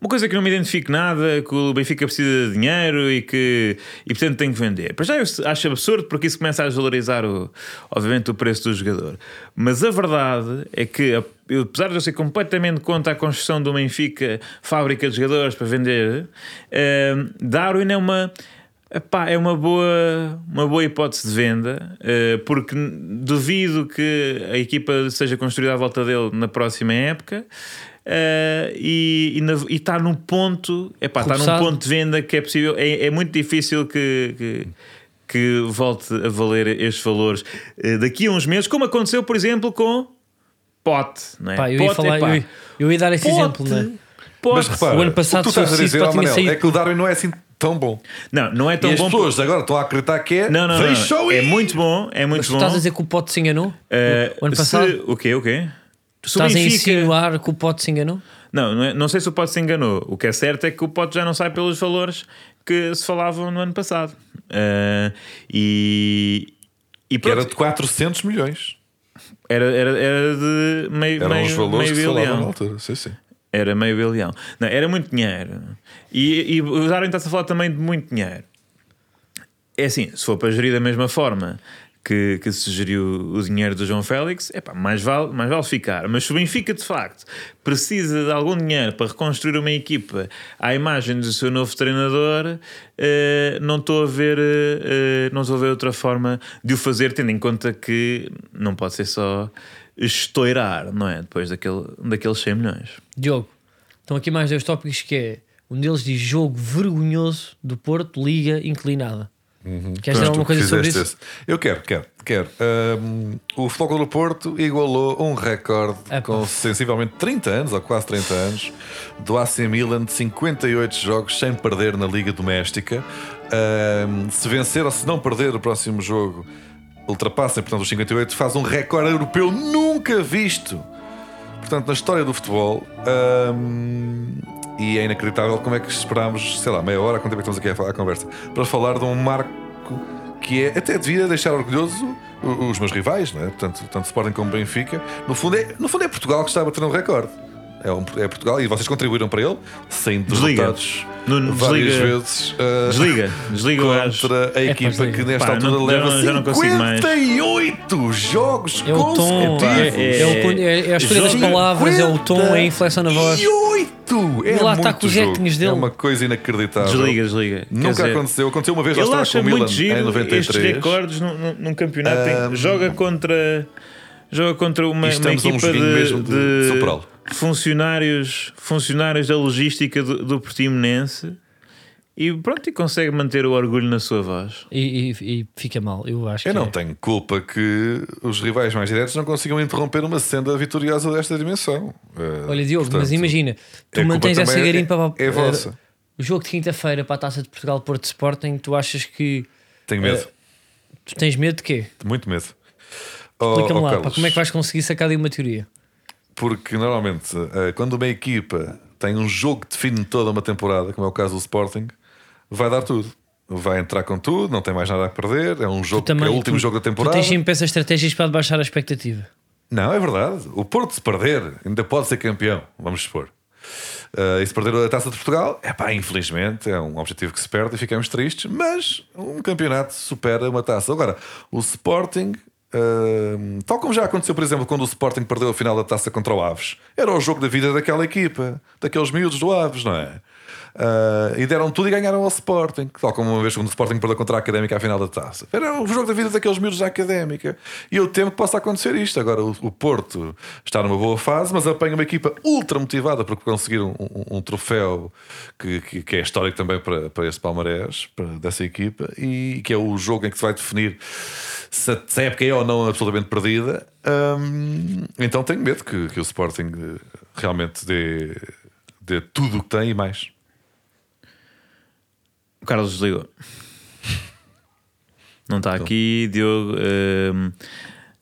uma coisa que não me identifico nada, que o Benfica precisa de dinheiro e que e portanto tem que vender. Para já eu acho absurdo porque isso começa a desvalorizar o, obviamente o preço do jogador. Mas a verdade é que apesar de eu ser completamente contra a construção do Benfica fábrica de jogadores para vender, uh, Darwin é uma Epá, é uma boa, uma boa hipótese de venda, eh, porque duvido que a equipa seja construída à volta dele na próxima época. Eh, e está num ponto, epá, está num ponto de venda que é possível, é, é muito difícil que, que, que volte a valer estes valores eh, daqui a uns meses, como aconteceu, por exemplo, com Pote. Não é? Pá, eu ia falar, epá, eu, ia- eu ia dar esse exemplo, não é? Pote. Mas repara, O ano passado, o que tu estás se a dizer, Manel, saído. é que o Darwin não é assim tão bom. Não, não é tão e as bom. pessoas agora estão a acreditar que é. Não, não, não. É muito bom, é muito Mas tu bom. estás a dizer que o Pote se enganou? Eh, o ano se- passado? o quê? O quê? Se Estás a Benfica- insinuar que o Pote se enganou? Não, não, é- não sei se o Pote se enganou. O que é certo é que o Pote já não sai pelos valores que se falavam no ano passado. Eh, e, e Que era de 400 milhões. Era, era, era de meio, Eram os meio, valores meio que se falavam na altura. Sim, sim. Era meio bilhão. Não, era muito dinheiro. E, e o Darwin está-se a falar também de muito dinheiro. É assim, se for para gerir da mesma forma que, que se geriu o dinheiro do João Félix, epá, mais, vale, mais vale ficar. Mas se o Benfica de facto precisa de algum dinheiro para reconstruir uma equipa à imagem do seu novo treinador, eh, não estou a ver eh, eh, não estou a ver outra forma de o fazer, tendo em conta que não pode ser só estourar, não é? Depois daquele, daqueles 100 milhões. Diogo, estão aqui mais dois tópicos que é um deles diz jogo vergonhoso do Porto, Liga inclinada. Queres dizer alguma coisa sobre isso? esse. Eu quero, quero, quero. Ahm, o Futebol do Porto igualou um recorde Epá. com sensivelmente 30 anos, ou quase 30 anos, do AC Milan de 58 jogos sem perder na Liga Doméstica. Ahm, se vencer ou se não perder o próximo jogo, ultrapassa, portanto, os 58, faz um recorde europeu nunca visto. Portanto, na história do futebol. ahm, e é inacreditável como é que esperámos, sei lá, meia hora, quanto tempo é que estamos aqui a falar a conversa, para falar de um marco que é, até devia deixar orgulhoso os meus rivais, não é? Portanto, tanto Sporting como Benfica. No fundo, é, no fundo é Portugal que está a bater um recorde. É, um- é Portugal e vocês contribuíram para ele, Desliga. derrotados Nuno, várias desliga. vezes. ah, Desliga, desliga contra a equipa desliga. que nesta Pá, altura não- leva já não- já não consigo mais. 58 jogos É o tom, consecutivos. é, é é- é a escolha das palavras, é o tom, é a inflexão na voz. 58! É E lá está muito com os jogo. jetinhos dele. É uma coisa inacreditável. Desliga, desliga. Nunca dizer, aconteceu. Aconteceu uma vez lá acha com o Milan em giro 93. estes recordes num, num- campeonato. em- Ahm, joga contra joga contra uma, E uma um equipa joguinho de, de de superá-lo. Funcionários, funcionários da logística do, do Portimonense e pronto, e consegue manter o orgulho na sua voz. E, e- e fica mal, eu acho Eu que não é. tenho culpa que os rivais mais diretos não consigam interromper uma senda vitoriosa desta dimensão. Eh, Olha, Diogo, portanto, mas imagina, tu culpa mantens essa é- garimpa para é vossa. o jogo de quinta-feira para a taça de Portugal Porto Sporting. Tu achas que Tenho medo. tu tens medo de quê? Muito medo. Oh, Explica-me oh, lá, Carlos, pá, como é que vais conseguir sacar daí uma teoria? Porque normalmente, eh, quando uma equipa tem um jogo que define toda uma temporada, como é o caso do Sporting, vai dar tudo. Vai entrar com tudo, não tem mais nada a perder. É um jogo, é o último tu- jogo da Tu temporada. tens sempre essas estratégias para baixar a expectativa. Não, é verdade. O Porto, se perder, ainda pode ser campeão, vamos supor. Uh, e se perder a taça de Portugal, é pá, infelizmente, é um objetivo que se perde e ficamos tristes, mas um campeonato supera uma taça. Agora, o Sporting, tal como já aconteceu, por exemplo, quando o Sporting perdeu a final da taça contra o Aves, era o jogo da vida daquela equipa, daqueles miúdos do Aves, não é? Uh, e deram tudo e ganharam ao Sporting, tal como uma vez quando o Sporting perdeu contra a Académica à final da taça. Era o jogo da vida daqueles miúdos da Académica. E eu temo que possa acontecer isto. Agora, o, o Porto está numa boa fase, mas apanha uma equipa ultra motivada para conseguir um, um- um troféu que, que- que é histórico também para, para esse Palmarés, para, dessa equipa, e que é o jogo em que se vai definir se a, se a época é ou não absolutamente perdida. Hum, então tenho medo que, que o Sporting eh, realmente dê, dê tudo o que tem e mais. O Carlos desligou. Não está Então. aqui, Diogo. ehm,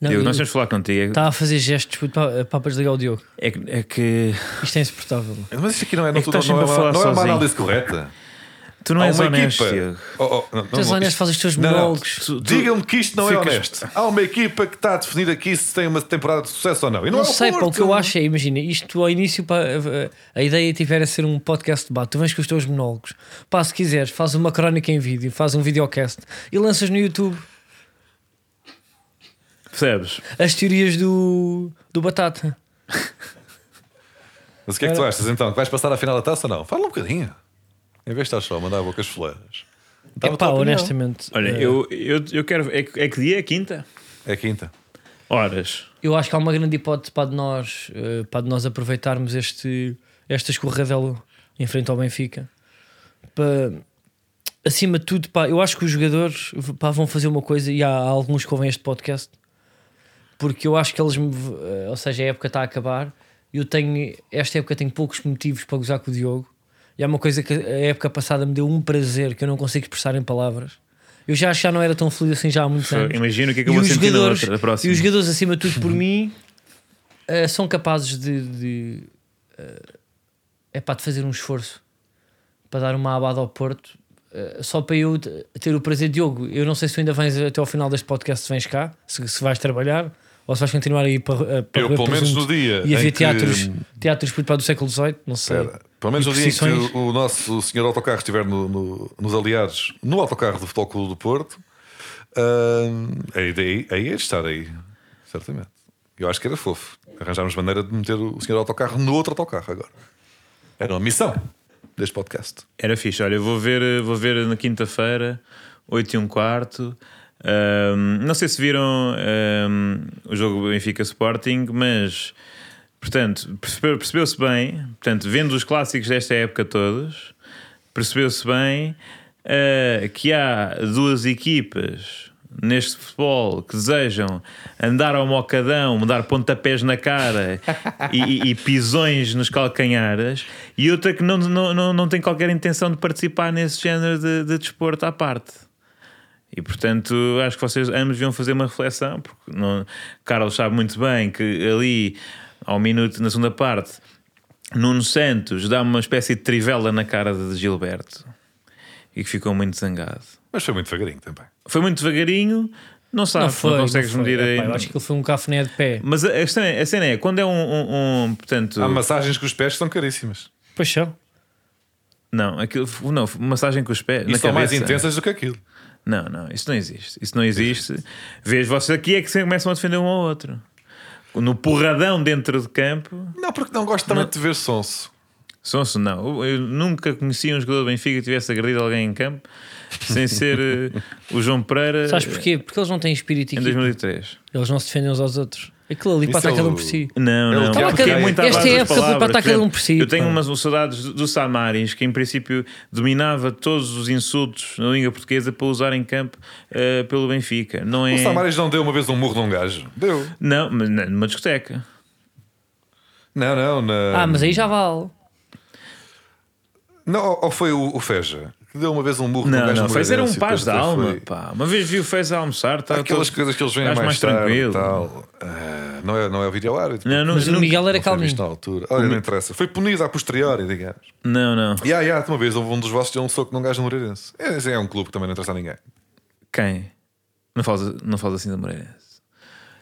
Não, Diogo, nós temos de falar contigo. Está a fazer gestos para, para desligar o Diogo. é que- é que Isto é insuportável. Mas isto aqui não é, não, É que estás não, é, falar não é uma análise correta. Tu não Há és uma honesto, equipa. Oh, oh, não, Tu és honesto, fazes os teus monólogos. Digam-me que isto não é ficas- honesto. Há uma equipa que está a definir aqui se tem uma temporada de sucesso ou não. E não, Não é sei, pá, o que eu acho é, imagina, isto ao início, pá, a, ideia tiver a ser um podcast de debate, tu vens com os teus monólogos, pá, se quiseres, faz uma crónica em vídeo, faz um videocast e lanças no YouTube Percebes? as teorias do, do Batata. Mas o que é que tu achas então? Que vais passar a final da taça ou não? Fala um bocadinho. Em vez de estar só a mandar bocas fleiras. Dá É pá, honestamente, Olha, eh, eu, eu, eu quero. É, que- é que dia? É quinta? É quinta. Horas. eu acho que há uma grande hipótese para de nós, eh, para de nós aproveitarmos este, esta escorradela em frente ao Benfica. Para, acima de tudo, pá, eu acho que os jogadores pá, vão fazer uma coisa e há alguns que ouvem este podcast porque eu acho que eles, eh, ou seja, a época está a acabar. Eu tenho, esta época tenho poucos motivos para gozar com o Diogo. E há uma coisa que a época passada me deu um prazer que eu não consigo expressar em palavras. Eu já já não era tão feliz assim já há muitos anos. Imagina o que é que eu E vou sentir na outra, da E próxima. os jogadores, acima de tudo, por mim, eh, são capazes de, de, é pá, de fazer um esforço para dar uma abada ao Porto, eh, só para eu ter o prazer. Diogo, eu não sei se tu ainda vens até ao final deste podcast, se vens cá, se, se vais trabalhar Ou se vais continuar a ir para, eh, para Eu, ver pelo menos no dia E a em ver que- teatros, teatros do século XVIII, não sei. Pelo menos no dia em que o, o nosso o senhor autocarro estiver no- no- nos aliados, no autocarro do Futebol Clube do Porto, hum, aí, daí, aí é de estar aí, certamente. Eu acho que era fofo. Arranjarmos maneira de meter o senhor autocarro no outro autocarro agora. Era uma missão deste podcast. Era fixe. Olha, eu vou ver, vou ver na quinta-feira, 8 e um quarto. Ahm, não sei se viram ahm, o jogo Benfica Sporting, mas portanto, percebeu- percebeu-se bem, portanto, vendo os clássicos desta época todos, percebeu-se bem ah, que há duas equipas neste futebol que desejam andar ao mocadão, dar pontapés na cara e, e- e pisões nos calcanhares, e outra que não, não, não, não tem qualquer intenção de participar nesse género de, de desporto à parte. E portanto, acho que vocês ambos deviam fazer uma reflexão, porque não, Carlos sabe muito bem que ali, ao minuto, na segunda parte, Nuno Santos dá uma espécie de trivela na cara de Gilberto e que ficou muito zangado. Mas foi muito devagarinho também. Foi muito devagarinho, não sabe, não, não foi. consegues não foi. medir Epá, aí. acho que ele foi um cafuné de pé. Mas a, é- a cena é, quando é um, um- um, portanto, Há massagens com os pés que são caríssimas. Paixão. não, aquilo, não, massagem com os pés, E na são mais intensas do que aquilo. Não, não, isso não existe. Isso não existe. Vês, vocês aqui é que começam a defender um ao outro. No porradão dentro de campo, Não, porque não gosto também de ver sonso. Sonso, não. Eu nunca conheci um jogador do Benfica que tivesse agredido alguém em campo sem ser eh, o João Pereira Sabes porquê? Porque eles não têm espírito de em equipa. 2003. Eles não se defendem uns aos outros. Aquilo ali Isso passa é cada um por si. Não, É não, Tiago porque é muito Esta base das época para estar cada um por si, Eu tenho pá. umas saudades do Samaris, que em princípio dominava todos os insultos na língua portuguesa para usar em campo eh, pelo Benfica. Não é. O Samaris não deu uma vez um murro num gajo. Deu. Não, mas na- numa discoteca. Não, não. Na... Ah, mas aí já vale. Não, ou foi o, o Feja que deu uma vez um murro num Não, gajo não, Fez era um paz da alma, foi- pá. Uma vez vi o Fez a almoçar, tá, Aquelas todo- coisas que eles vêm mais, mais tarde tranquilo. e tal. Ah, não, é, não é o vídeo árbitro. Não, não, Mas o não, Miguel era calminho. na altura. Olha, não interessa. Foi punido a posteriori, digamos. não, não. E yeah, uma vez houve um dos vossos deu um soco num gajo no Moreirense. Esse é um clube que também não interessa a ninguém. Quem? Não fala, não fala assim da Moreirense.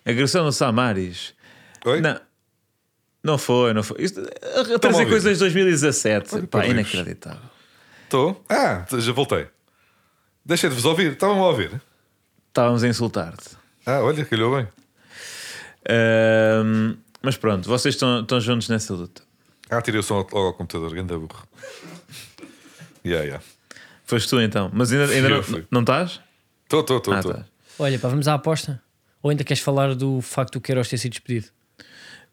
Agressão no Samaris. Oi? Não. Não foi, não foi. Isto, a a a trazer coisas de 2017. Olha, Pá, inacreditável. Estou? Ah, já voltei. Deixei de vos ouvir. Estavam a ouvir. Estávamos a insultar-te. Ah, olha, calhou bem. Ahm, mas pronto, vocês estão, estão juntos nessa luta. Ah, tirei o som ao, ao computador. Ganda burro. Yeah, yeah. Foste tu então. Mas ainda, ainda não, fui. não estás? Estou, estou, estou. Olha, pá, vamos à aposta. Ou ainda queres falar do facto do Queiroz ter sido despedido?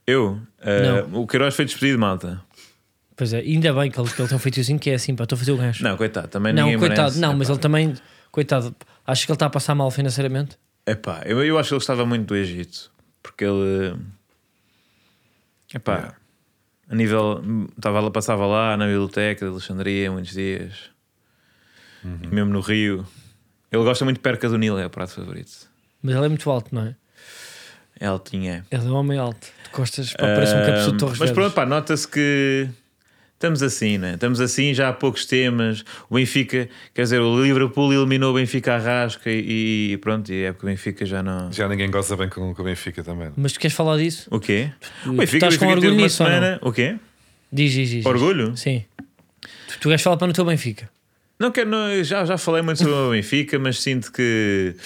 Eu? ah, o Queiroz foi despedido, malta. Pois é, ainda bem que ele, que ele tem um feitiozinho que é assim, pá, estou a fazer o gancho. Não, coitado, também Não, ninguém coitado, merece. não, mas Epá. ele também, coitado, acho que ele está a passar mal financeiramente. Epá, eu, eu acho que ele gostava muito do Egito. Porque ele. Epá, Yeah. a nível. Estava passava lá na biblioteca de Alexandria muitos dias. Uhum. Mesmo no Rio. Ele gosta muito de perca do Nilo, é o prato favorito. Mas ele é muito alto, não é? É altinho, é. Ele é um homem alto. De costas, pá, parece um cabeçudo de Ahm, Torres Mas Vedras. pronto, pá, nota-se que estamos assim, né? Estamos assim, já há poucos temas. O Benfica, quer dizer, o Liverpool eliminou o Benfica à rasca e, e pronto, e é porque o Benfica já não. Já ninguém goza bem com, com o Benfica também. Mas tu queres falar disso? O quê? O Benfica, o estás com Benfica teve orgulho uma nisso ou não? semana. O quê? Diz, diz, diz. diz. Orgulho? Sim. Tu, tu queres falar para no teu Benfica? Não quero, não, já, já falei muito sobre o Benfica, mas sinto que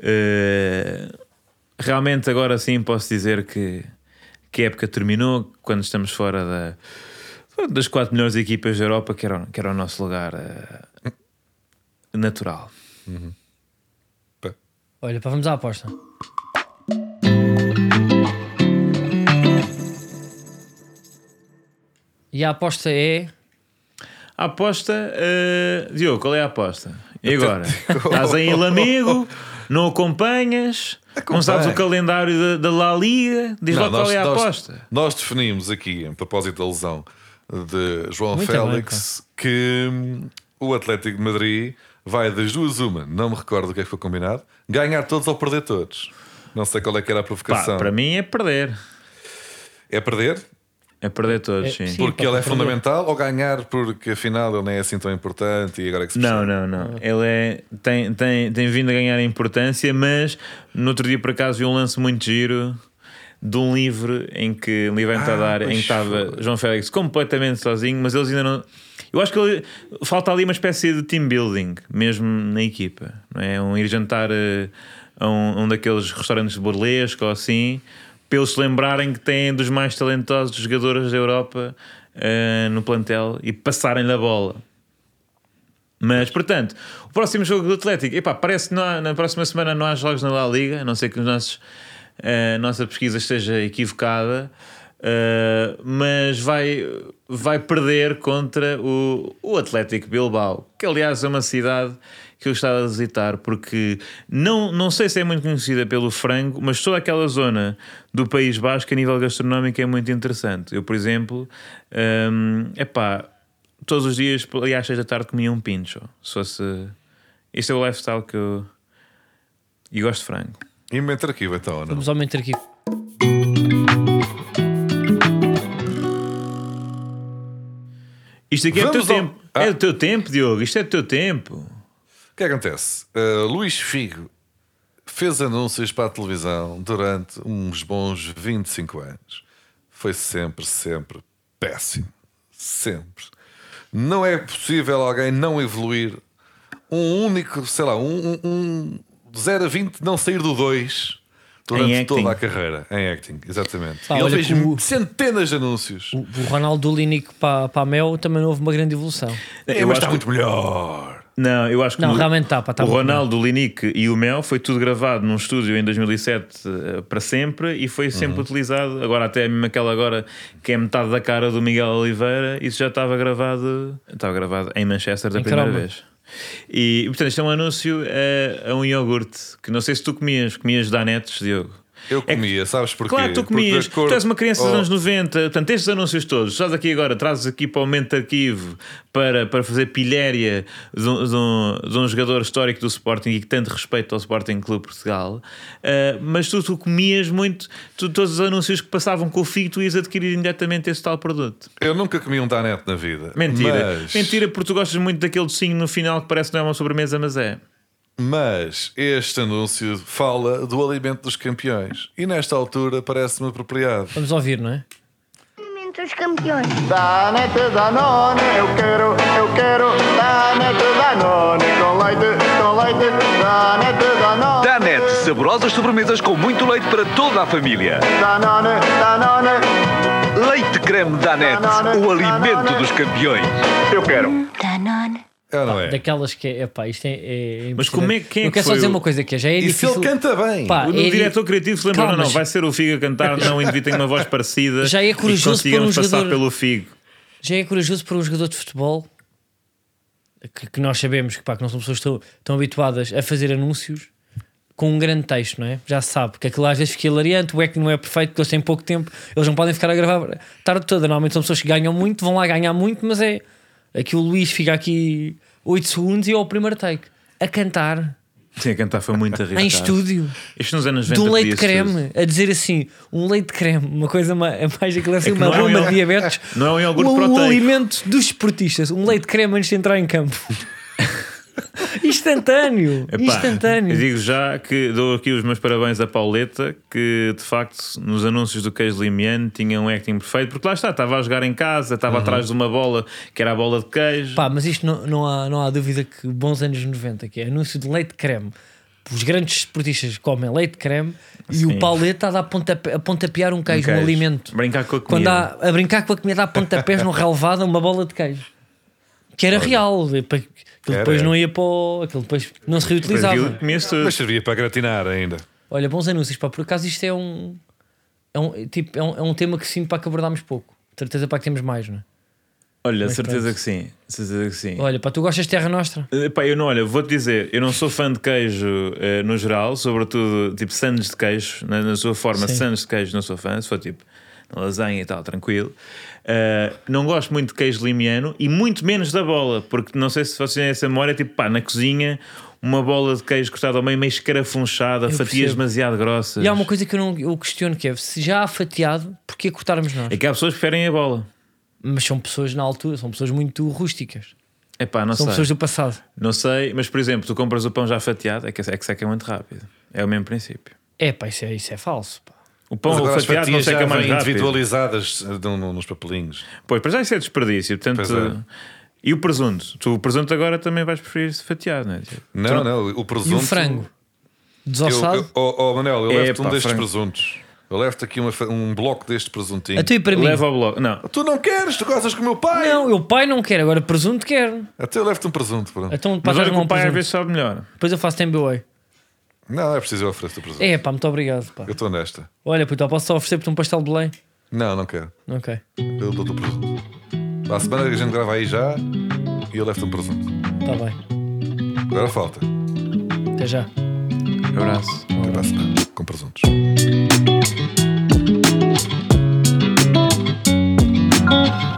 eh, realmente agora sim posso dizer que, que a época terminou quando estamos fora da, das quatro melhores equipas da Europa, que era, o- que era o nosso lugar eh, natural. Pá. Olha, pá, vamos à aposta. E a aposta é. A aposta, eh, Diogo, qual é a aposta? E agora? Estás aí em Lamego, não acompanhas, não sabes o calendário da, da La Liga, diz lá qual é a nós, aposta. nós definimos aqui, em propósito da lesão de João Muito bem, Félix, que hum, o Atlético de Madrid vai das duas uma, não me recordo o que é que foi combinado, ganhar todos ou perder todos. Não sei qual é que era a Pá, provocação. para mim é perder. É perder? É perder todos, É, sim. sim. Porque ele é fundamental ou ganhar porque afinal ele nem é assim tão importante e agora é que se Não, percebe? não, não. Ele é, tem, tem, tem vindo a ganhar importância, mas no outro dia por acaso vi um lance muito giro de um livro em que um livro em Ah, Tadar, em que estava. João Félix completamente sozinho, mas eles ainda não. Eu acho que ele- falta ali uma espécie de team building, mesmo na equipa, não é? Um ir jantar eh, a um, um daqueles restaurantes de burlesco ou assim, para eles se lembrarem que têm dos mais talentosos jogadores da Europa eh, no plantel e passarem-lhe a bola. Mas, portanto, o próximo jogo do Atlético, epá, parece que há- na próxima semana não há jogos na La Liga, a não ser que os nossos, eh, a nossa pesquisa esteja equivocada, eh, mas vai, vai perder contra o, o Atlético Bilbao, que aliás é uma cidade que eu estava a visitar, porque não, não sei se é muito conhecida pelo frango, mas toda aquela zona do País Basco a nível gastronómico é muito interessante. Eu, por exemplo, é epá, todos os dias, ali às seis da tarde, comia um pincho. Se fosse. Este é o lifestyle que eu. E gosto de frango. E meter aqui então, não? Vamos aumentar aqui. Isto aqui é do teu ao- tempo. Ah. É do teu tempo, Diogo. Isto é do teu tempo. O que acontece? Uh, Luís Figo fez anúncios para a televisão durante uns bons 25 anos. Foi sempre, sempre péssimo. Sempre. Não é possível alguém não evoluir um único, sei lá, um, um, um 0 a 20 não sair do 2 durante Em toda a acting. carreira. Em acting, exatamente. Pá, Ele fez o- centenas de anúncios. O, o Ronaldo Linick para, para a Mel também não houve uma grande evolução. É, Eu mas acho está que- muito melhor. Não, eu acho que Não, o, realmente está, pá, está o muito Ronaldo, o Linick e o Mel foi tudo gravado num estúdio em 2007 eh, para sempre e foi Uhum. sempre utilizado. Agora, até mesmo aquela agora que é metade da cara do Miguel Oliveira, isso já estava gravado, estava gravado em Manchester da Em primeira Caramba. vez. E, portanto, isto é um anúncio a, a um iogurte que não sei se tu comias, comias danetes, Diogo. Eu É comia, sabes porquê? Claro, tu comias. acordo- Tu és uma criança dos Oh, anos 90. Portanto, estes anúncios todos, estás aqui agora, trazes aqui para o momento de arquivo para, para fazer pilhéria de um, de, um, de um jogador histórico do Sporting e que tanto respeito ao Sporting Clube Portugal. Ah, mas tu, tu comias muito, tu, todos os anúncios que passavam com o figo, tu ias adquirir imediatamente esse tal produto. Eu nunca comi um danete na vida. Mentira. Mas, Mentira, porque tu gostas muito daquele docinho no final que parece que não é uma sobremesa, mas é. Mas este anúncio fala do alimento dos campeões. E nesta altura parece-me apropriado. Vamos ouvir, não é? Alimento dos campeões. Danete Danone, eu quero, eu quero Danete Danone Com leite, com leite, Danete Danone Danete, saborosas sobremesas com muito leite para toda a família. Danone, Danone, Leite creme Danete, o alimento dos campeões. eu quero Danone. É ou não é? Daquelas que é, epá, isto é, é Mas como é que- quem é Eu que quero só dizer o- uma coisa que é, já é E se difícil. ele canta bem? Pá, O é di- diretor criativo se lembra, Calma, não, não, mas- vai ser o Figo a cantar, não, o indivíduo tem uma voz parecida. Já é que corajoso consigamos para um passar jogador- pelo Figo. Já é corajoso para um jogador de futebol que, que nós sabemos que, pá, que não são pessoas tão, tão habituadas a fazer anúncios com um grande texto, não é? Já se sabe que aquilo às vezes fica hilariante, o é que não é perfeito, porque eles têm pouco tempo, eles não podem ficar a gravar tarde toda. Normalmente são pessoas que ganham muito, vão lá ganhar muito, mas é aqui o Luís fica aqui 8 segundos e é o primeiro take a cantar Sim, a cantar foi muito arriscado. em estúdio Isto nos anos de 90 um leite podia-se tudo. creme, a dizer assim, um leite creme, uma coisa ma- mais aquilo assim, É uma não é um bomba de diabetes. não é um iogurte o, o proteico. alimento dos esportistas, um leite creme antes de entrar em campo. Instantâneo, Epá, instantâneo. Digo já que dou aqui os meus parabéns à Pauleta, que de facto nos anúncios do queijo limiano tinha um acting perfeito, porque lá está, estava a jogar em casa, estava atrás de uma bola que era a bola de queijo. Pá, mas isto não, não, há, não há dúvida que bons anos 90, que é anúncio de leite creme. Os grandes esportistas comem leite creme e o Pauleta a, dar pontape, a pontapear um queijo, um, queijo. alimento. Brincar com a Quando comida. há a brincar com a comida a pontapés no relevado uma bola de queijo. Que era real. Aquilo depois era. não ia para o, Aquilo depois não se reutilizava. aquilo comia-se tudo. Mas servia para gratinar ainda. Olha, bons anúncios, pá, por acaso isto é um. É um, tipo, é um, é um tema que sinto para que abordámos pouco. Certeza para que temos mais, não é? Olha, Mas certeza pronto. que sim. Certeza que sim. Olha, pá, tu gostas de Terra Nostra? Epá, eu não, olha, vou-te dizer, eu não sou fã de queijo eh, no geral, sobretudo tipo sandes de queijo, na, na sua forma, Sim. sandes de queijo não sou fã, se for tipo lasanha e tal, tranquilo. Eh, não gosto muito de queijo limiano e muito menos da bola, porque não sei se vocês têm essa memória, tipo pá, na cozinha, uma bola de queijo cortada ao meio, meio escarafunchada, Eu fatias percebo. demasiado grossas. E há uma coisa que eu, não, eu questiono que é: se já há fatiado, porquê cortarmos nós? É que há pessoas que preferem a bola. Mas são pessoas na altura, são pessoas muito rústicas. Epá, não São sei. pessoas do passado. Não sei, mas por exemplo, tu compras o pão já fatiado, é que, é que seca muito rápido. É o mesmo princípio. É pá, isso é, isso é falso. Pá. O pão agora as fatiado não seca mais vêm rápido. individualizadas eh, no- no- nos papelinhos. Pois, para já isso é desperdício. Portanto, é. E o presunto? Tu o presunto agora também vais preferir fatiado, não é? Tu Não, não, o presunto. E o frango? Desossado? eu, oh, oh, Manel, eu É, levo-te um destes frango. presuntos. Eu levo-te aqui uma um bloco deste presuntinho. Até para mim. Leva ao bloco. Não, Tu não queres, tu gostas com o meu pai. Não, eu pai não quero, agora presunto quero. Até eu levo-te um presunto. Pronto. Então mas olha que o um pai às presunto. vezes sabe melhor. Depois eu faço MBA. Não, é preciso eu oferecer o presunto. É, pá, muito obrigado. Pá. Eu estou nesta. Olha, puto, posso só oferecer-te um pastel de Belém? Não, não quero. Ok. Eu dou-te o presunto. À semana a gente grava aí já e eu levo-te um presunto. Está bem. Agora falta. Até já. Um abraço. Um abraço. a. Com presuntos. thank